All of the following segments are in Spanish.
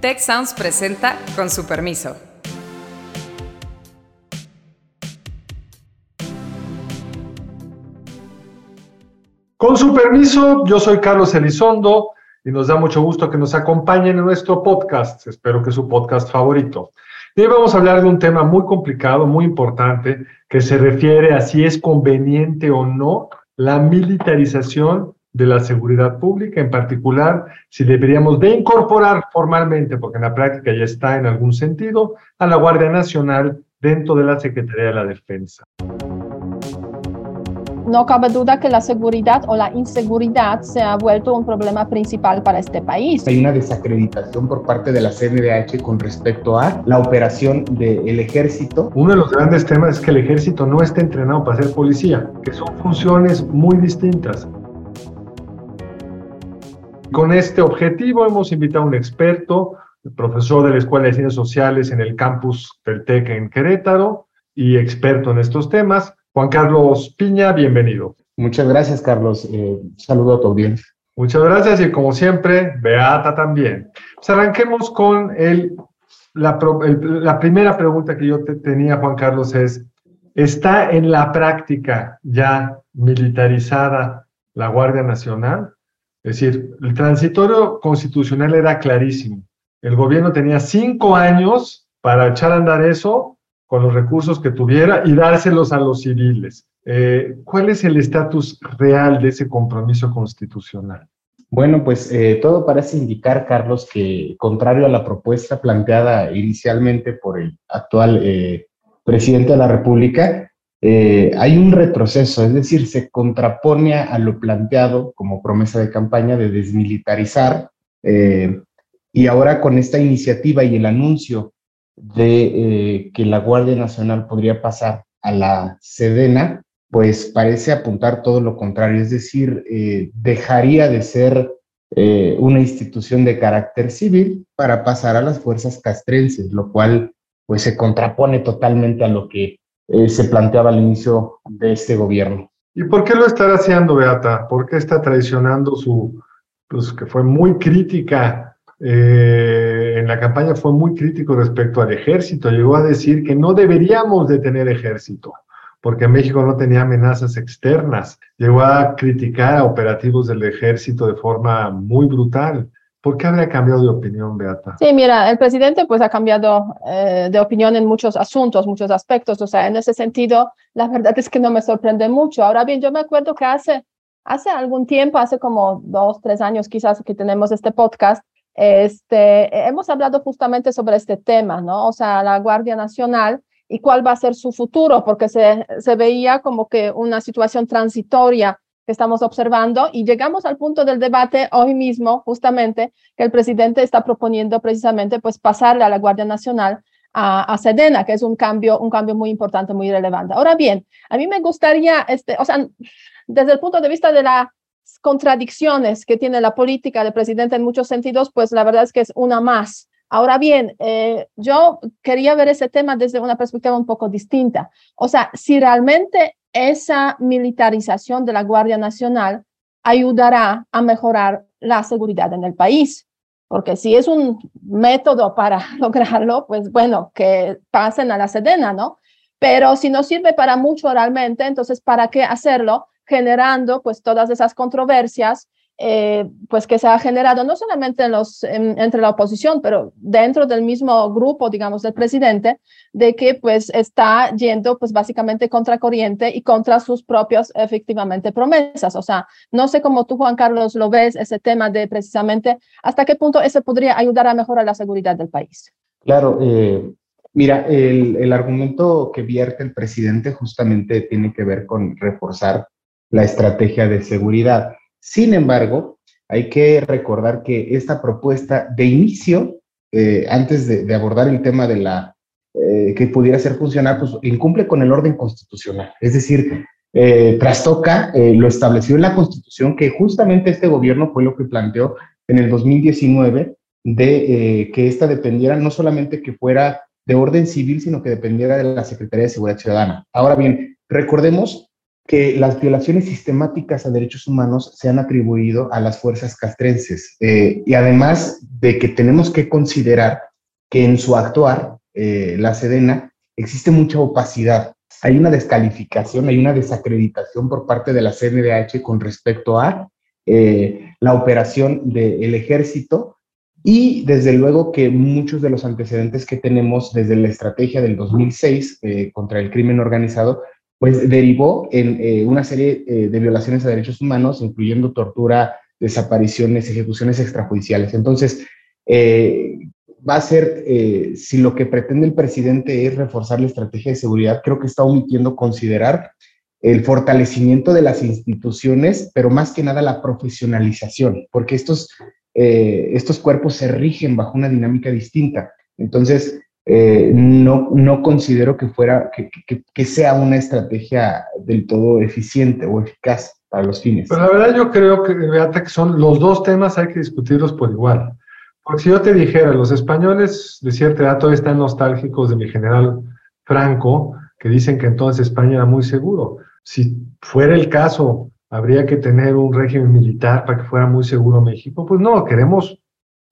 Tech Sounds presenta con su permiso. Con su permiso, yo soy Carlos Elizondo y nos da mucho gusto que nos acompañen en nuestro podcast. Espero que es su podcast favorito. Y hoy vamos a hablar de un tema muy complicado, muy importante, que se refiere a si es conveniente o no la militarización de la seguridad pública, en particular si deberíamos de incorporar formalmente, porque en la práctica ya está en algún sentido, a la Guardia Nacional dentro de la Secretaría de la Defensa. No cabe duda que la seguridad o la inseguridad se ha vuelto un problema principal para este país. Hay una desacreditación por parte de la CNDH con respecto a la operación del ejército. Uno de los grandes temas es que el ejército no está entrenado para ser policía, que son funciones muy distintas. Con este objetivo hemos invitado a un experto, el profesor de la Escuela de Ciencias Sociales en el campus del TEC en Querétaro y experto en estos temas, Juan Carlos Piña, bienvenido. Muchas gracias, Carlos. Eh, saludo a tu audiencia. Muchas gracias y como siempre, Beata también. Pues arranquemos con el, la, la primera pregunta que yo te tenía, Juan Carlos, es, ¿está en la práctica ya militarizada la Guardia Nacional? Es decir, el transitorio constitucional era clarísimo. El gobierno tenía cinco años para echar a andar eso con los recursos que tuviera y dárselos a los civiles. Eh, ¿Cuál es el estatus real de ese compromiso constitucional? Bueno, pues eh, todo parece indicar, Carlos, que contrario a la propuesta planteada inicialmente por el actual eh, presidente de la República, hay un retroceso, es decir, se contrapone a lo planteado como promesa de campaña de desmilitarizar. y ahora con esta iniciativa y el anuncio de eh, que la Guardia Nacional podría pasar a la Sedena, pues parece apuntar todo lo contrario, es decir, eh, dejaría de ser eh, una institución de carácter civil para pasar a las fuerzas castrenses, lo cual pues se contrapone totalmente a lo que se planteaba al inicio de este gobierno. ¿Y por qué lo está haciendo, Beata? ¿Por qué está traicionando su, pues que fue muy crítica eh, en la campaña fue muy crítico respecto al ejército. Llegó a decir que no deberíamos de tener ejército, porque México no tenía amenazas externas. Llegó a criticar a operativos del ejército de forma muy brutal. ¿Por qué habría cambiado de opinión, Beata? Sí, mira, el presidente pues ha cambiado eh, de opinión en muchos asuntos, muchos aspectos. O sea, en ese sentido, la verdad es que no me sorprende mucho. Ahora bien, yo me acuerdo que hace, hace algún tiempo, hace como dos, tres años quizás que tenemos este podcast, este, hemos hablado justamente sobre este tema, ¿no? O sea, la Guardia Nacional y cuál va a ser su futuro, porque se, se veía como que una situación transitoria estamos observando y llegamos al punto del debate hoy mismo, justamente, que el presidente está proponiendo precisamente pues pasarle a la Guardia Nacional a, a, Sedena, que es un cambio, un cambio muy importante, muy relevante. Ahora bien, a mí me gustaría, este, o sea, desde el punto de vista de la contradicciones que tiene la política del presidente en muchos sentidos, pues la verdad es que es una más. Ahora bien, eh, yo quería ver ese tema desde una perspectiva un poco distinta. O sea, si realmente esa militarización de la Guardia Nacional ayudará a mejorar la seguridad en el país. Porque si es un método para lograrlo, pues bueno, que pasen a la Sedena, ¿no? Pero si no sirve para mucho realmente, entonces, ¿para qué hacerlo? generando pues todas esas controversias eh, pues que se ha generado no solamente entre la oposición, pero dentro del mismo grupo, digamos, del presidente, de que pues está yendo pues básicamente contra corriente y contra sus propias efectivamente promesas. O sea, no sé cómo tú, Juan Carlos, lo ves ese tema de precisamente hasta qué punto ese podría ayudar a mejorar la seguridad del país. Claro, eh, mira, el, el argumento que vierte el presidente justamente tiene que ver con reforzar la estrategia de seguridad. Sin embargo, hay que recordar que esta propuesta de inicio, eh, antes de, abordar el tema de la eh, que pudiera ser funcional, pues incumple con el orden constitucional. Es decir, eh, trastoca lo establecido en la Constitución, que justamente este gobierno fue lo que planteó en el 2019 de que esta dependiera no solamente que fuera de orden civil, sino que dependiera de la Secretaría de Seguridad Ciudadana. Ahora bien, recordemos que las violaciones sistemáticas a derechos humanos se han atribuido a las fuerzas castrenses. Eh, y además de que tenemos que considerar que en su actuar, eh, la Sedena, existe mucha opacidad. Hay una descalificación, hay una desacreditación por parte de la CNDH con respecto a eh, la operación del ejército y desde luego que muchos de los antecedentes que tenemos desde la estrategia del 2006 contra el crimen organizado pues derivó en eh, una serie eh, de violaciones a derechos humanos, incluyendo tortura, desapariciones, ejecuciones extrajudiciales. Entonces, eh, va a ser, si lo que pretende el presidente es reforzar la estrategia de seguridad, creo que está omitiendo considerar el fortalecimiento de las instituciones, pero más que nada la profesionalización, porque estos, estos cuerpos se rigen bajo una dinámica distinta. Entonces, eh, no, no considero que, fuera, que, que, sea una estrategia del todo eficiente o eficaz para los fines. Pero la verdad yo creo que, Beata, que son los dos temas hay que discutirlos por igual. Porque si yo te dijera, los españoles de cierta edad todavía están nostálgicos de mi general Franco, que dicen que entonces España era muy seguro. Si fuera el caso, habría que tener un régimen militar para que fuera muy seguro México. Pues no, queremos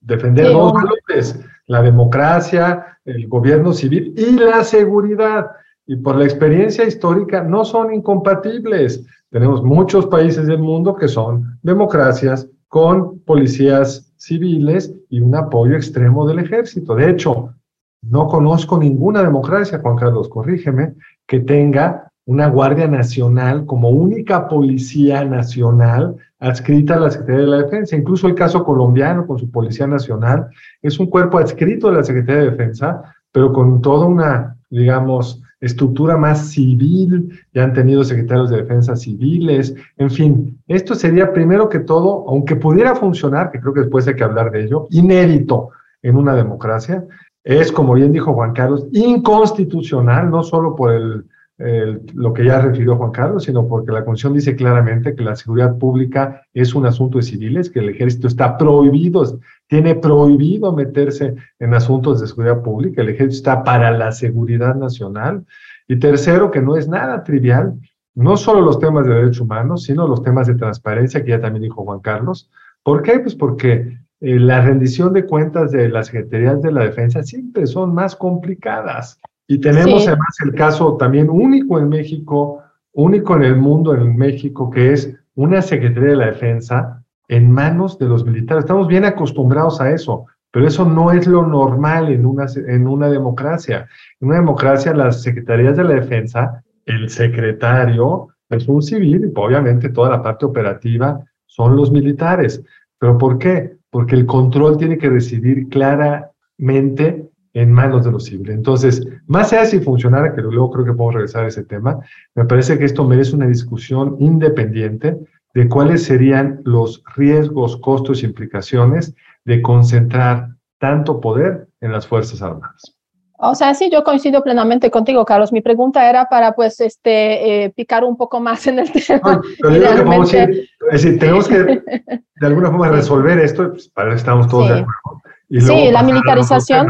defender dos valores, la democracia, el gobierno civil y la seguridad. Y por la experiencia histórica no son incompatibles. Tenemos muchos países del mundo que son democracias con policías civiles y un apoyo extremo del ejército. De hecho, no conozco ninguna democracia, Juan Carlos, corrígeme, que tenga una Guardia Nacional como única policía nacional adscrita a la Secretaría de la Defensa. Incluso el caso colombiano con su Policía Nacional es un cuerpo adscrito a la Secretaría de Defensa, pero con toda una, digamos, estructura más civil, ya han tenido secretarios de defensa civiles, en fin, esto sería primero que todo, aunque pudiera funcionar, que creo que después hay que hablar de ello, inédito en una democracia, es, como bien dijo Juan Carlos, inconstitucional, no solo por el lo que ya refirió Juan Carlos, sino porque la Constitución dice claramente que la seguridad pública es un asunto de civiles, que el ejército está prohibido, tiene prohibido meterse en asuntos de seguridad pública, el ejército está para la seguridad nacional. Y tercero, que no es nada trivial, no solo los temas de derechos humanos, sino los temas de transparencia, que ya también dijo Juan Carlos. ¿Por qué? Pues porque eh, la rendición de cuentas de las secretarías de la defensa siempre son más complicadas. Y tenemos además el caso también único en México, único en el mundo, en México, que es una Secretaría de la Defensa en manos de los militares. Estamos bien acostumbrados a eso, pero eso no es lo normal en una, en una democracia. En una democracia, las secretarías de la defensa, el secretario es un civil y obviamente toda la parte operativa son los militares. ¿Pero por qué? Porque el control tiene que residir claramente en manos de los civiles. Entonces, más allá de si funcionara, que luego creo que podemos regresar a ese tema, me parece que esto merece una discusión independiente de cuáles serían los riesgos, costos e implicaciones de concentrar tanto poder en las Fuerzas Armadas. O sea, sí, yo coincido plenamente contigo, Carlos. Mi pregunta era para, pues, este, eh, picar un poco más en el tema. es decir, tenemos que, de alguna forma, resolver esto, pues, para eso estamos todos de acuerdo. sí, la militarización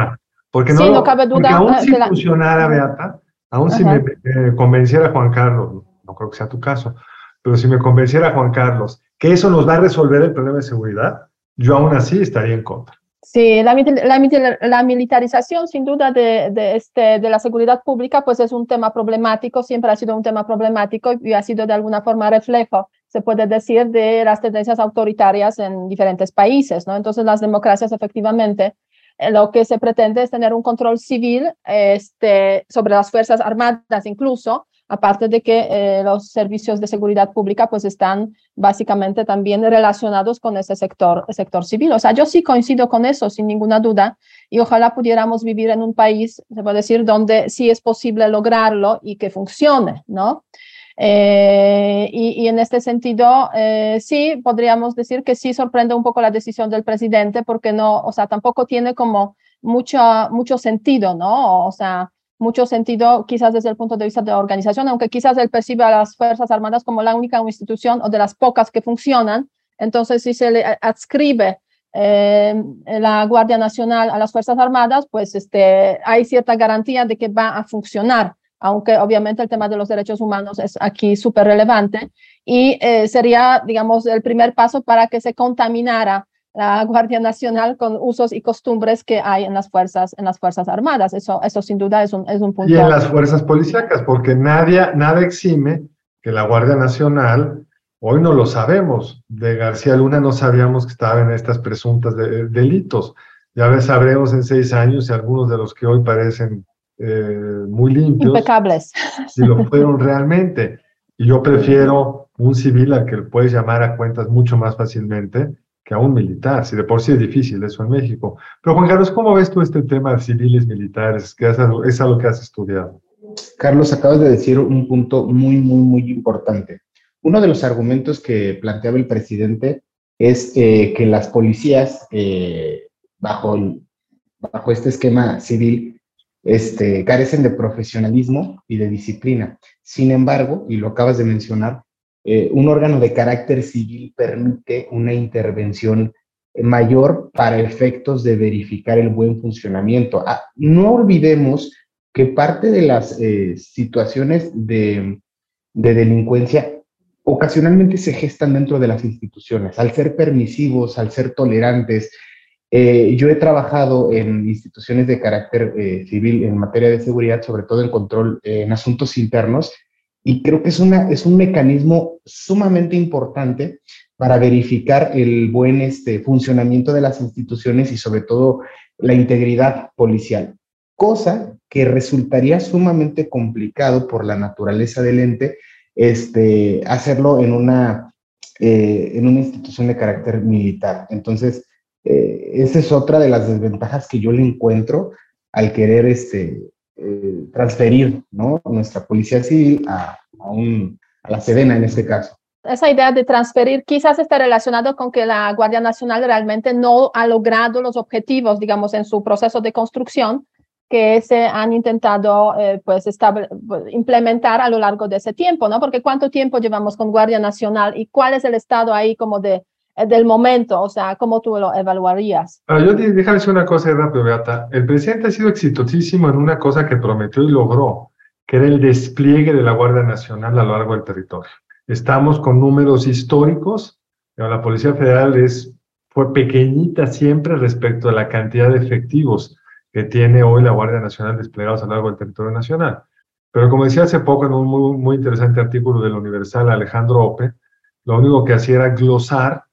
porque no, cabe duda. aún si funcionara, Beata, aún si me, convenciera Juan Carlos, no creo que sea tu caso, pero si me convenciera Juan Carlos que eso nos va a resolver el problema de seguridad, yo aún así estaría en contra. Sí, la, la, militarización sin duda de, de, este, de la seguridad pública pues es un tema problemático, siempre ha sido un tema problemático y ha sido de alguna forma reflejo, se puede decir, de las tendencias autoritarias en diferentes países, ¿no? Entonces las democracias efectivamente eh, lo que se pretende es tener un control civil este, sobre las Fuerzas Armadas incluso, aparte de que eh, los servicios de seguridad pública pues están básicamente también relacionados con ese sector, sector civil. O sea, yo sí coincido con eso, sin ninguna duda, y ojalá pudiéramos vivir en un país, se puede decir, donde sí es posible lograrlo y que funcione, ¿no? Eh, y, en este sentido, eh, sí, podríamos decir que sí sorprende un poco la decisión del presidente porque no, o sea, tampoco tiene como mucho, mucho sentido, ¿no? O sea, mucho sentido quizás desde el punto de vista de la organización, aunque quizás él percibe a las Fuerzas Armadas como la única institución o de las pocas que funcionan. Entonces, si se le adscribe eh, la Guardia Nacional a las Fuerzas Armadas, pues este, hay cierta garantía de que va a funcionar aunque obviamente el tema de los derechos humanos es aquí súper relevante y eh, sería, digamos, el primer paso para que se contaminara la Guardia Nacional con usos y costumbres que hay en las fuerzas, en las fuerzas armadas. Eso, eso sin duda es un, es un punto. Y en las fuerzas policíacas, porque nadie, nada exime que la Guardia Nacional, hoy no lo sabemos, de García Luna no sabíamos que estaba en estas presuntas delitos. Ya sabremos en seis años si algunos de los que hoy parecen eh, muy limpios. Impecables. Si lo fueron realmente. Y yo prefiero un civil al que puedes llamar a cuentas mucho más fácilmente que a un militar, si de por sí es difícil eso en México. Pero Juan Carlos, ¿cómo ves tú este tema de civiles militares? Que es algo, es algo que has estudiado. Carlos, acabas de decir un punto muy, muy, muy importante. Uno de los argumentos que planteaba el presidente es eh, que las policías, eh, bajo, bajo este esquema civil, este, carecen de profesionalismo y de disciplina. Sin embargo, y lo acabas de mencionar, eh, un órgano de carácter civil permite una intervención mayor para efectos de verificar el buen funcionamiento. Ah, no olvidemos que parte de las eh, situaciones de, de delincuencia ocasionalmente se gestan dentro de las instituciones, al ser permisivos, al ser tolerantes, eh, yo he trabajado en instituciones de carácter eh, civil en materia de seguridad, sobre todo en control eh, en asuntos internos, y creo que es, una, es un mecanismo sumamente importante para verificar el buen este, funcionamiento de las instituciones y sobre todo la integridad policial, cosa que resultaría sumamente complicado por la naturaleza del ente este, hacerlo en una, en una institución de carácter militar. Entonces, eh, esa es otra de las desventajas que yo le encuentro al querer este, eh, transferir ¿no? nuestra policía civil a, a, la Sedena en este caso. Esa idea de transferir quizás está relacionado con que la Guardia Nacional realmente no ha logrado los objetivos, digamos, en su proceso de construcción que se han intentado eh, pues, pues, implementar a lo largo de ese tiempo, ¿no? Porque cuánto tiempo llevamos con Guardia Nacional y cuál es el estado ahí como de del momento, o sea, ¿cómo tú lo evaluarías? Ah, yo déjame decir una cosa rápido, Beata. El presidente ha sido exitosísimo en una cosa que prometió y logró, que era el despliegue de la Guardia Nacional a lo largo del territorio. Estamos con números históricos. La Policía Federal es, fue pequeñita siempre respecto a la cantidad de efectivos que tiene hoy la Guardia Nacional desplegados a lo largo del territorio nacional. Pero como decía hace poco en un muy, muy interesante artículo del Universal, Alejandro Ope, lo único que hacía era glosar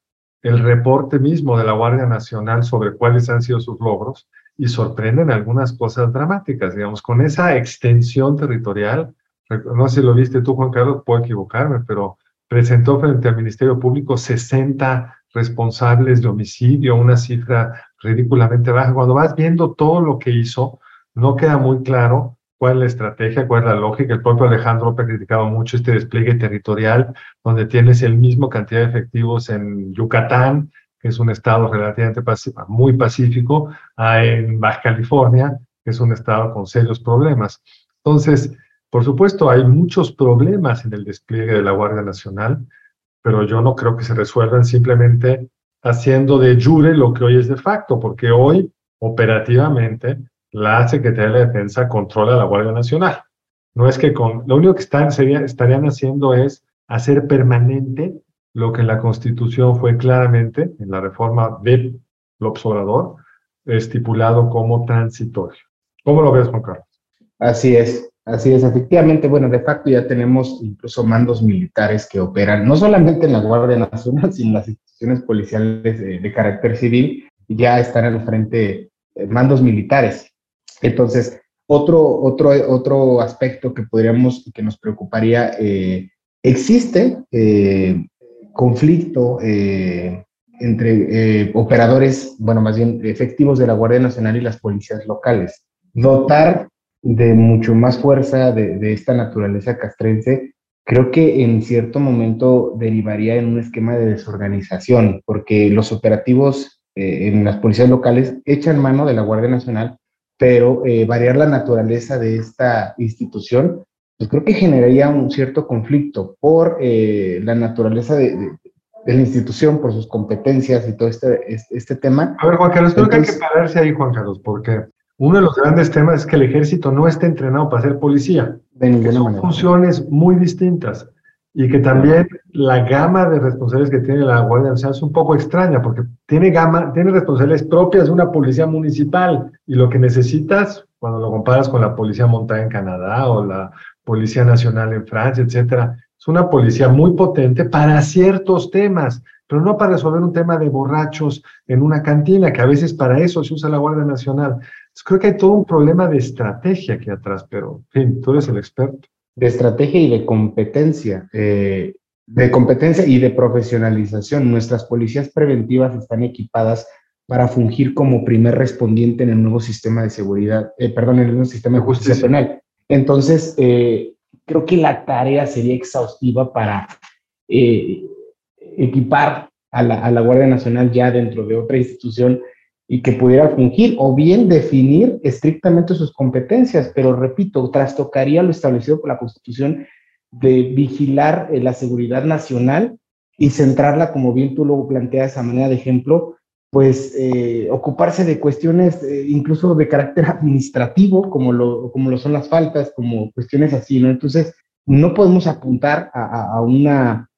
el reporte mismo de la Guardia Nacional sobre cuáles han sido sus logros y sorprenden algunas cosas dramáticas, digamos, con esa extensión territorial. No sé si lo viste tú, Juan Carlos, puedo equivocarme, pero presentó frente al Ministerio Público 60 responsables de homicidio, una cifra ridículamente baja. Cuando vas viendo todo lo que hizo, no queda muy claro cuál es la estrategia, cuál es la lógica. El propio Alejandro ha criticado mucho este despliegue territorial, donde tienes el mismo cantidad de efectivos en Yucatán, que es un estado relativamente muy pacífico, en Baja California, que es un estado con serios problemas. Entonces, por supuesto, hay muchos problemas en el despliegue de la Guardia Nacional, pero yo no creo que se resuelvan simplemente haciendo de jure lo que hoy es de facto, porque hoy operativamente la Secretaría de Defensa controla la Guardia Nacional. No es que con, lo único que están, estarían haciendo es hacer permanente lo que en la Constitución fue claramente, en la reforma del Obrador, estipulado como transitorio. ¿Cómo lo ves, Juan Carlos? Así es, así es. Efectivamente, bueno, de facto ya tenemos incluso mandos militares que operan no solamente en la Guardia Nacional, sino en las instituciones policiales de, de carácter civil, ya están al frente eh, mandos militares. Entonces, otro, otro, otro aspecto que podríamos, que nos preocuparía, eh, existe eh, conflicto eh, entre operadores, bueno, más bien efectivos de la Guardia Nacional y las policías locales. Dotar de mucho más fuerza de, de esta naturaleza castrense, creo que en cierto momento derivaría en un esquema de desorganización, porque los operativos en las policías locales echan mano de la Guardia Nacional pero eh, variar la naturaleza de esta institución, pues creo que generaría un cierto conflicto por eh, la naturaleza de, la institución, por sus competencias y todo este, este, tema. A ver, Juan Carlos, creo que hay que pararse ahí, Juan Carlos, porque uno de los grandes temas es que el ejército no está entrenado para ser policía. De ninguna son funciones muy distintas y que también la gama de responsabilidades que tiene la Guardia Nacional es un poco extraña porque tiene gama, tiene responsabilidades propias de una policía municipal y lo que necesitas cuando lo comparas con la policía montada en Canadá o la policía nacional en Francia, etcétera, es una policía muy potente para ciertos temas, pero no para resolver un tema de borrachos en una cantina, que a veces para eso se usa la Guardia Nacional. creo que hay todo un problema de estrategia aquí atrás, pero en fin, tú eres el experto de estrategia y de competencia, eh, de competencia y de profesionalización. Nuestras policías preventivas están equipadas para fungir como primer respondiente en el nuevo sistema de seguridad, eh, perdón, en el nuevo sistema de justicia penal. Entonces, eh, creo que la tarea sería exhaustiva para equipar a la, a la Guardia Nacional ya dentro de otra institución y que pudiera fungir o bien definir estrictamente sus competencias, pero repito, trastocaría lo establecido por la Constitución de vigilar eh, la seguridad nacional y centrarla, como bien tú lo planteas a manera de ejemplo, pues eh, ocuparse de cuestiones eh, incluso de carácter administrativo, como lo, como lo son las faltas, como cuestiones así, ¿no? Entonces, no podemos apuntar a, a una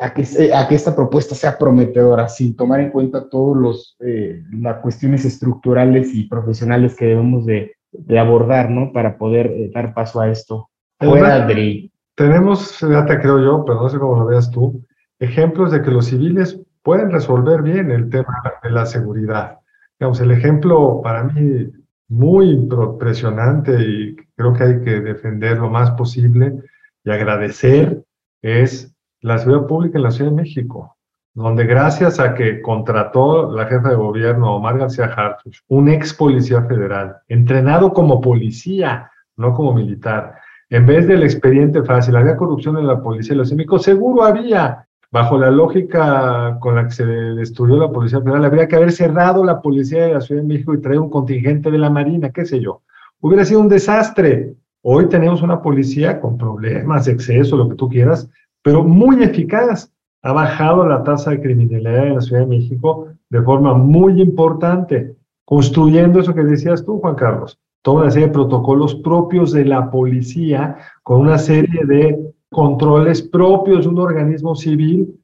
a que, a que esta propuesta sea prometedora, sin tomar en cuenta todas eh, las cuestiones estructurales y profesionales que debemos de, de abordar, ¿no? Para poder eh, dar paso a esto. Fuera del... Tenemos, ya te creo yo, pero no sé cómo lo veas tú, ejemplos de que los civiles pueden resolver bien el tema de la seguridad. Digamos, el ejemplo para mí muy impresionante y creo que hay que defender lo más posible y agradecer es la seguridad pública en la Ciudad de México, donde gracias a que contrató la jefa de gobierno Omar García Harfuch, un ex policía federal, entrenado como policía, no como militar, en vez del expediente fácil, había corrupción en la policía de México, seguro había, bajo la lógica con la que se destruyó la Policía Federal, habría que haber cerrado la Policía de la Ciudad de México y traer un contingente de la Marina, qué sé yo. Hubiera sido un desastre. Hoy tenemos una policía con problemas, exceso, lo que tú quieras, pero muy eficaz. Ha bajado la tasa de criminalidad en la Ciudad de México de forma muy importante, construyendo eso que decías tú, Juan Carlos, toda una serie de protocolos propios de la policía, con una serie de controles propios de un organismo civil.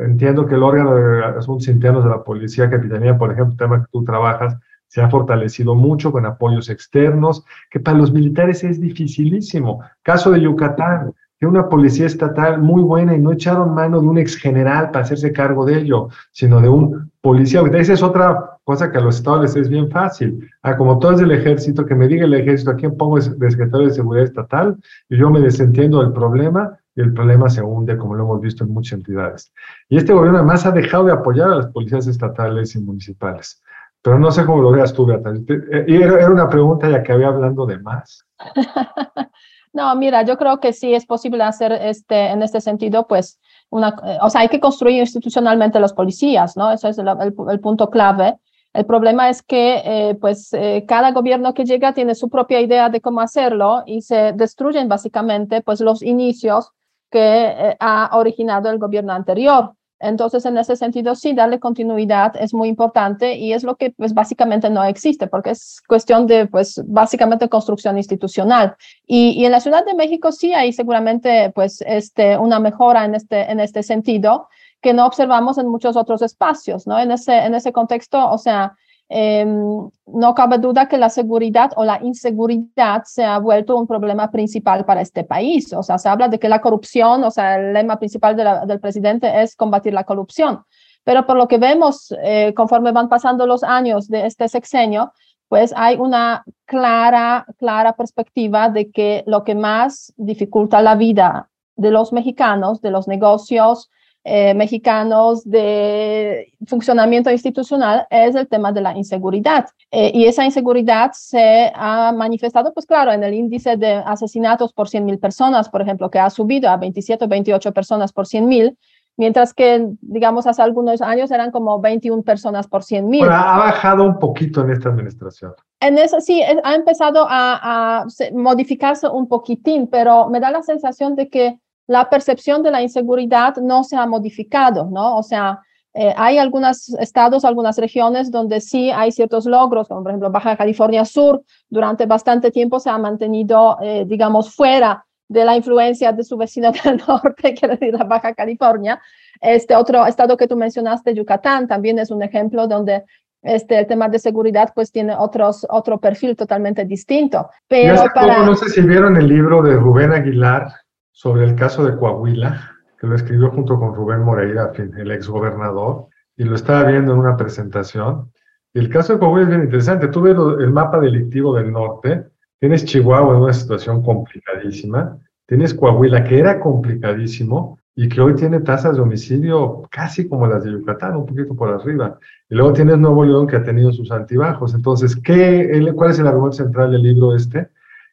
Entiendo que el órgano de asuntos internos de la policía, capitanía, por ejemplo, tema que tú trabajas, se ha fortalecido mucho con apoyos externos, que para los militares es dificilísimo. Caso de Yucatán, una policía estatal muy buena y no echaron mano de un ex general para hacerse cargo de ello, sino de un policía. Esa es otra cosa que a los estados les es bien fácil. Ah, como todo es del ejército, que me diga el ejército a quién pongo de secretario de seguridad estatal y yo me desentiendo del problema y el problema se hunde, como lo hemos visto en muchas entidades. Y este gobierno además ha dejado de apoyar a las policías estatales y municipales. Pero no sé cómo lo veas tú, Beata. Eh, era una pregunta ya que había hablando de más. No, mira, yo creo que sí es posible hacer este, en este sentido, pues, eh, o sea, hay que construir institucionalmente los policías, ¿no? Eso es el, punto clave. El problema es que, eh, pues, eh, cada gobierno que llega tiene su propia idea de cómo hacerlo y se destruyen básicamente, pues, los inicios que ha originado el gobierno anterior. Entonces, en ese sentido, sí, darle continuidad es muy importante y es lo que pues básicamente no existe porque es cuestión de pues básicamente construcción institucional. Y, y en la Ciudad de México sí hay seguramente pues este, una mejora en este, en este sentido que no observamos en muchos otros espacios, ¿no? En ese, en ese contexto, o sea, eh, no cabe duda que la seguridad o la inseguridad se ha vuelto un problema principal para este país. O sea, se habla de que la corrupción, o sea, el lema principal del presidente es combatir la corrupción. Pero por lo que vemos, eh, conforme van pasando los años de este sexenio, pues hay una clara, clara perspectiva de que lo que más dificulta la vida de los mexicanos, de los negocios, eh, mexicanos de funcionamiento institucional es el tema de la inseguridad. Eh, y esa inseguridad se ha manifestado, pues claro, en el índice de asesinatos por 100 mil personas, por ejemplo, que ha subido a 27 o 28 personas por 100 mil, mientras que, digamos, hace algunos años eran como 21 personas por 100 mil. ha bajado un poquito en esta administración. En eso sí, ha empezado a, a modificarse un poquitín, pero me da la sensación de que la percepción de la inseguridad no se ha modificado, ¿no? O sea, Eh, hay algunos estados, algunas regiones donde sí hay ciertos logros, como por ejemplo Baja California Sur, durante bastante tiempo se ha mantenido, eh, digamos, fuera de la influencia de su vecino del norte, quiere decir la Baja California. Este otro estado que tú mencionaste, Yucatán, también es un ejemplo donde este, el tema de seguridad pues tiene otros, otro perfil totalmente distinto. Pero para... no sé si vieron el libro de Rubén Aguilar sobre el caso de Coahuila, que lo escribió junto con Rubén Moreira, el exgobernador, y lo estaba viendo en una presentación. Y el caso de Coahuila es bien interesante. Tú ves el mapa delictivo del norte, tienes Chihuahua en una situación complicadísima, tienes Coahuila, que era complicadísimo, y que hoy tiene tasas de homicidio casi como las de Yucatán, un poquito por arriba. Y luego tienes Nuevo León que ha tenido sus altibajos. Entonces, ¿qué, ¿cuál es el argumento central del libro este?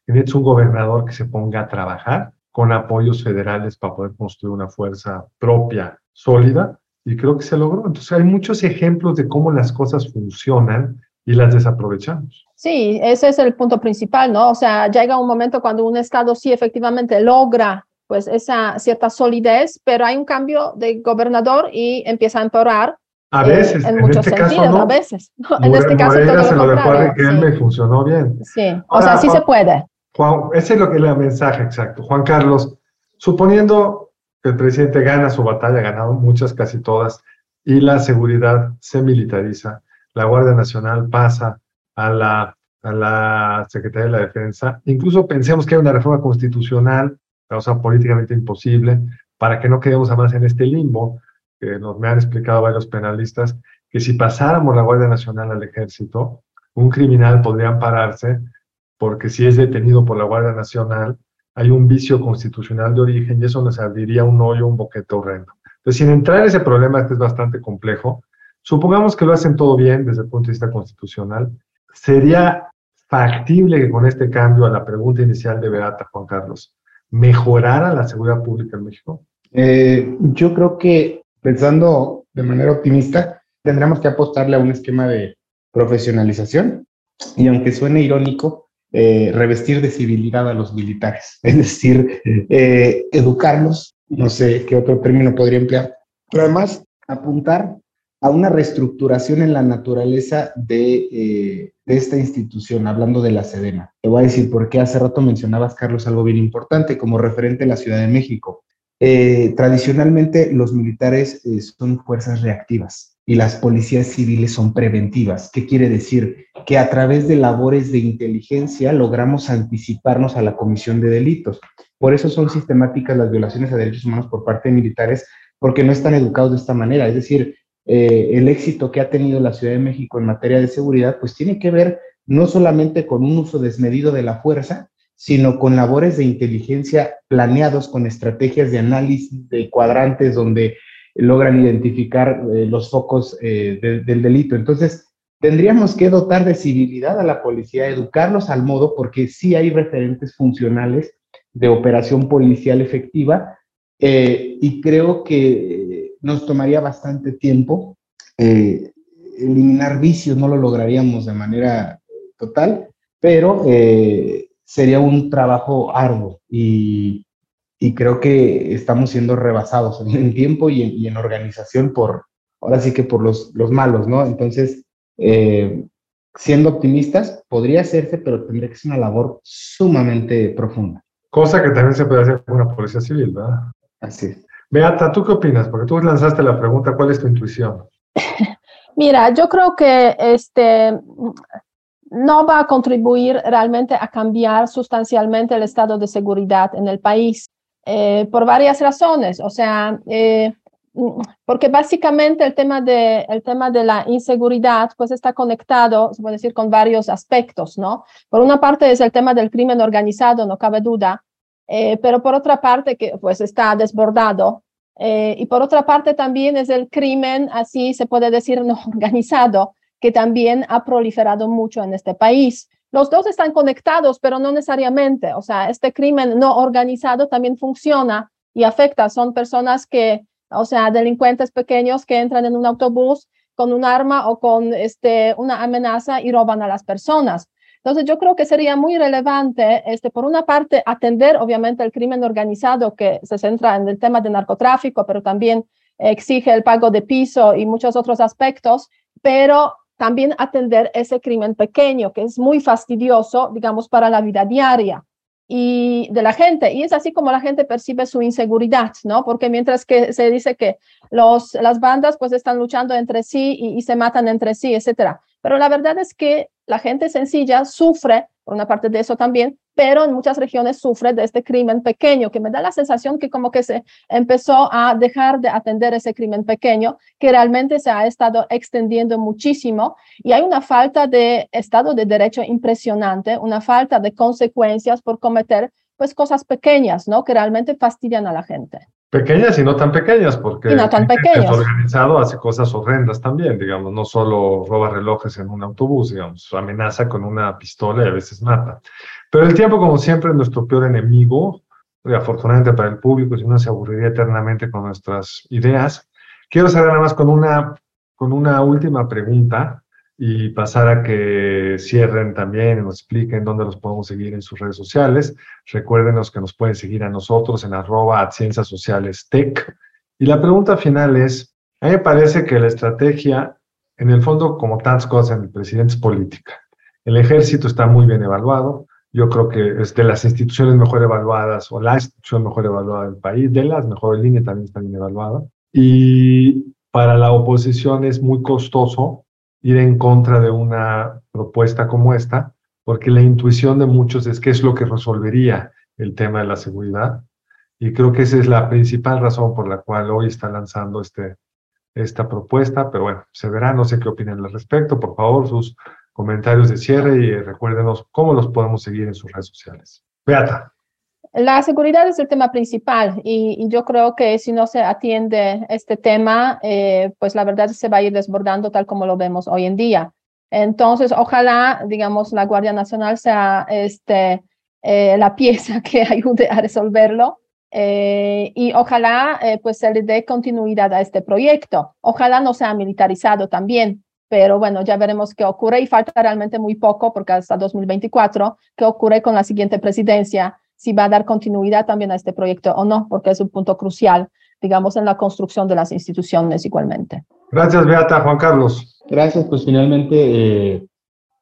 Que necesitas un gobernador que se ponga a trabajar con apoyos federales para poder construir una fuerza propia, sólida, y creo que se logró. Entonces, hay muchos ejemplos de cómo las cosas funcionan y las desaprovechamos. Sí, ese es el punto principal, ¿no? O sea, llega un momento cuando un Estado sí efectivamente logra pues esa cierta solidez, pero hay un cambio de gobernador y empieza a empeorar. A veces, en, muchos este sentidos, a veces. en este caso todo se lo, dejó a y funcionó bien. Sí, o sea, sí se puede. Ese es lo que es el mensaje exacto. Juan Carlos, suponiendo que el presidente gana su batalla, ha ganado muchas, casi todas, y la seguridad se militariza, la Guardia Nacional pasa a la, a la Secretaría de la Defensa, incluso pensemos que hay una reforma constitucional causa políticamente imposible, para que no quedemos más en este limbo, que nos me han explicado varios penalistas, que si pasáramos la Guardia Nacional al ejército, un criminal podría ampararse, porque si es detenido por la Guardia Nacional, hay un vicio constitucional de origen y eso nos abriría un hoyo, un boquete horrendo. Entonces, sin entrar en ese problema que es bastante complejo, supongamos que lo hacen todo bien desde el punto de vista constitucional, sería factible que con este cambio a la pregunta inicial de Beata, Juan Carlos, mejorara la seguridad pública en México? Eh, yo creo que pensando de manera optimista, tendremos que apostarle a un esquema de profesionalización y aunque suene irónico, eh, revestir de civilidad a los militares, es decir, eh, educarlos, no sé qué otro término podría emplear, pero además apuntar a una reestructuración en la naturaleza de, de, esta institución, hablando de la Sedena. Te voy a decir por qué hace rato mencionabas, Carlos, algo bien importante como referente a la Ciudad de México. Eh, tradicionalmente los militares eh, son fuerzas reactivas y las policías civiles son preventivas. ¿Qué quiere decir? Que a través de labores de inteligencia logramos anticiparnos a la comisión de delitos. Por eso son sistemáticas las violaciones a derechos humanos por parte de militares, porque no están educados de esta manera. Es decir, eh, el éxito que ha tenido la Ciudad de México en materia de seguridad, pues tiene que ver no solamente con un uso desmedido de la fuerza, sino con labores de inteligencia planeados con estrategias de análisis de cuadrantes donde logran identificar eh, los focos eh, del delito. Entonces, tendríamos que dotar de civilidad a la policía, educarlos al modo, porque sí hay referentes funcionales de operación policial efectiva, y creo que nos tomaría bastante tiempo. Eh, eliminar vicios no lo lograríamos de manera total, pero eh, sería un trabajo arduo y, creo que estamos siendo rebasados en, tiempo y en, organización por, ahora sí que por los, los malos, ¿no? Entonces, eh, siendo optimistas, podría hacerse, pero tendría que ser una labor sumamente profunda. Cosa que también se puede hacer con una policía civil, ¿verdad? Así es. Beata, ¿tú qué opinas? Porque tú lanzaste la pregunta, ¿cuál es tu intuición? Mira, yo creo que este no va a contribuir realmente a cambiar sustancialmente el estado de seguridad en el país eh, por varias razones. O sea, eh, porque básicamente el tema, de, el tema de la inseguridad pues está conectado, se puede decir, con varios aspectos, ¿no? Por una parte es el tema del crimen organizado, no cabe duda, eh, pero por otra parte que pues está desbordado eh, y por otra parte también es el crimen, así se puede decir, no organizado, que también ha proliferado mucho en este país. Los dos están conectados, pero no necesariamente. O sea, este crimen no organizado también funciona y afecta. Son personas que, o sea, delincuentes pequeños que entran en un autobús con un arma o con este, una amenaza y roban a las personas. Entonces, yo creo que sería muy relevante, este, por una parte, atender obviamente el crimen organizado que se centra en el tema de narcotráfico, pero también exige el pago de piso y muchos otros aspectos, pero también atender ese crimen pequeño, que es muy fastidioso, digamos, para la vida diaria y de la gente. Y es así como la gente percibe su inseguridad, ¿no? Porque mientras que se dice que los, las bandas pues están luchando entre sí y, y se matan entre sí, etcétera. Pero la verdad es que la gente sencilla sufre, por una parte de eso también, pero en muchas regiones sufre de este crimen pequeño, que me da la sensación que como que se empezó a dejar de atender ese crimen pequeño, que realmente se ha estado extendiendo muchísimo y hay una falta de Estado de Derecho impresionante, una falta de consecuencias por cometer pues cosas pequeñas, ¿no? Que realmente fastidian a la gente. Pequeñas y no tan pequeñas, porque no tan el organizado hace cosas horrendas también, digamos, no solo roba relojes en un autobús, digamos, amenaza con una pistola y a veces mata. Pero el tiempo, como siempre, es nuestro peor enemigo, y afortunadamente para el público, si no se aburriría eternamente con nuestras ideas. Quiero cerrar nada más con una, con una última pregunta y pasar a que cierren también y nos expliquen dónde los podemos seguir en sus redes sociales. Recuérdenos que nos pueden seguir a nosotros en arroba ciencias sociales tech. Y la pregunta final es, a mí me parece que la estrategia, en el fondo, como tantas cosas en el presidente, es política. El ejército está muy bien evaluado. Yo creo que es de las instituciones mejor evaluadas, o la institución mejor evaluada del país, de las mejores líneas también está bien evaluada. Y para la oposición es muy costoso ir en contra de una propuesta como esta, porque la intuición de muchos es que es lo que resolvería el tema de la seguridad. Y creo que esa es la principal razón por la cual hoy está lanzando este, esta propuesta, pero bueno, se verá, no sé qué opinan al respecto. Por favor, sus comentarios de cierre y recuérdenos cómo los podemos seguir en sus redes sociales. Beata. La seguridad es el tema principal y, yo creo que si no se atiende este tema, eh, pues la verdad se va a ir desbordando tal como lo vemos hoy en día. Entonces, ojalá, digamos, la Guardia Nacional sea este, eh, la pieza que ayude a resolverlo eh, y ojalá pues se le dé continuidad a este proyecto. Ojalá no sea militarizado también, pero bueno, ya veremos qué ocurre y falta realmente muy poco porque hasta 2024, qué ocurre con la siguiente presidencia si va a dar continuidad también a este proyecto o no, porque es un punto crucial, digamos, en la construcción de las instituciones igualmente. Gracias, Beata. Juan Carlos. Gracias, pues finalmente eh,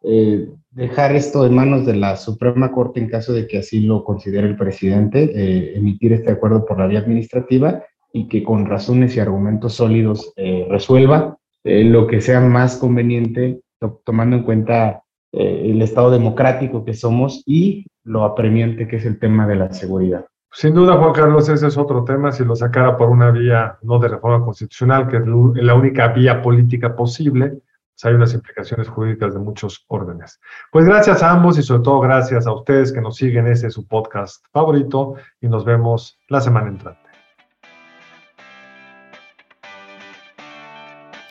eh, dejar esto en manos de la Suprema Corte en caso de que así lo considere el presidente, eh, emitir este acuerdo por la vía administrativa y que con razones y argumentos sólidos resuelva lo que sea más conveniente, tomando en cuenta el Estado democrático que somos y lo apremiante que es el tema de la seguridad. Sin duda, Juan Carlos, ese es otro tema. Si lo sacara por una vía no de reforma constitucional, que es la única vía política posible, pues hay unas implicaciones jurídicas de muchos órdenes. Pues gracias a ambos y sobre todo gracias a ustedes que nos siguen. Ese es su podcast favorito y nos vemos la semana entrante.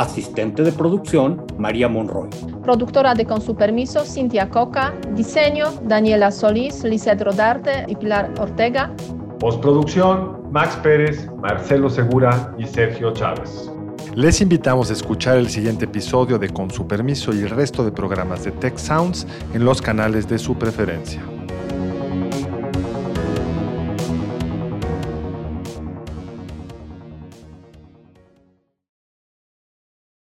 Asistente de producción, María Monroy. Productora de Con su permiso, Cintia Coca. Diseño, Daniela Solís, Lizeth Rodarte y Pilar Ortega. Postproducción, Max Pérez, Marcelo Segura y Sergio Chávez. Les invitamos a escuchar el siguiente episodio de Con su permiso y el resto de programas de Tech Sounds en los canales de su preferencia.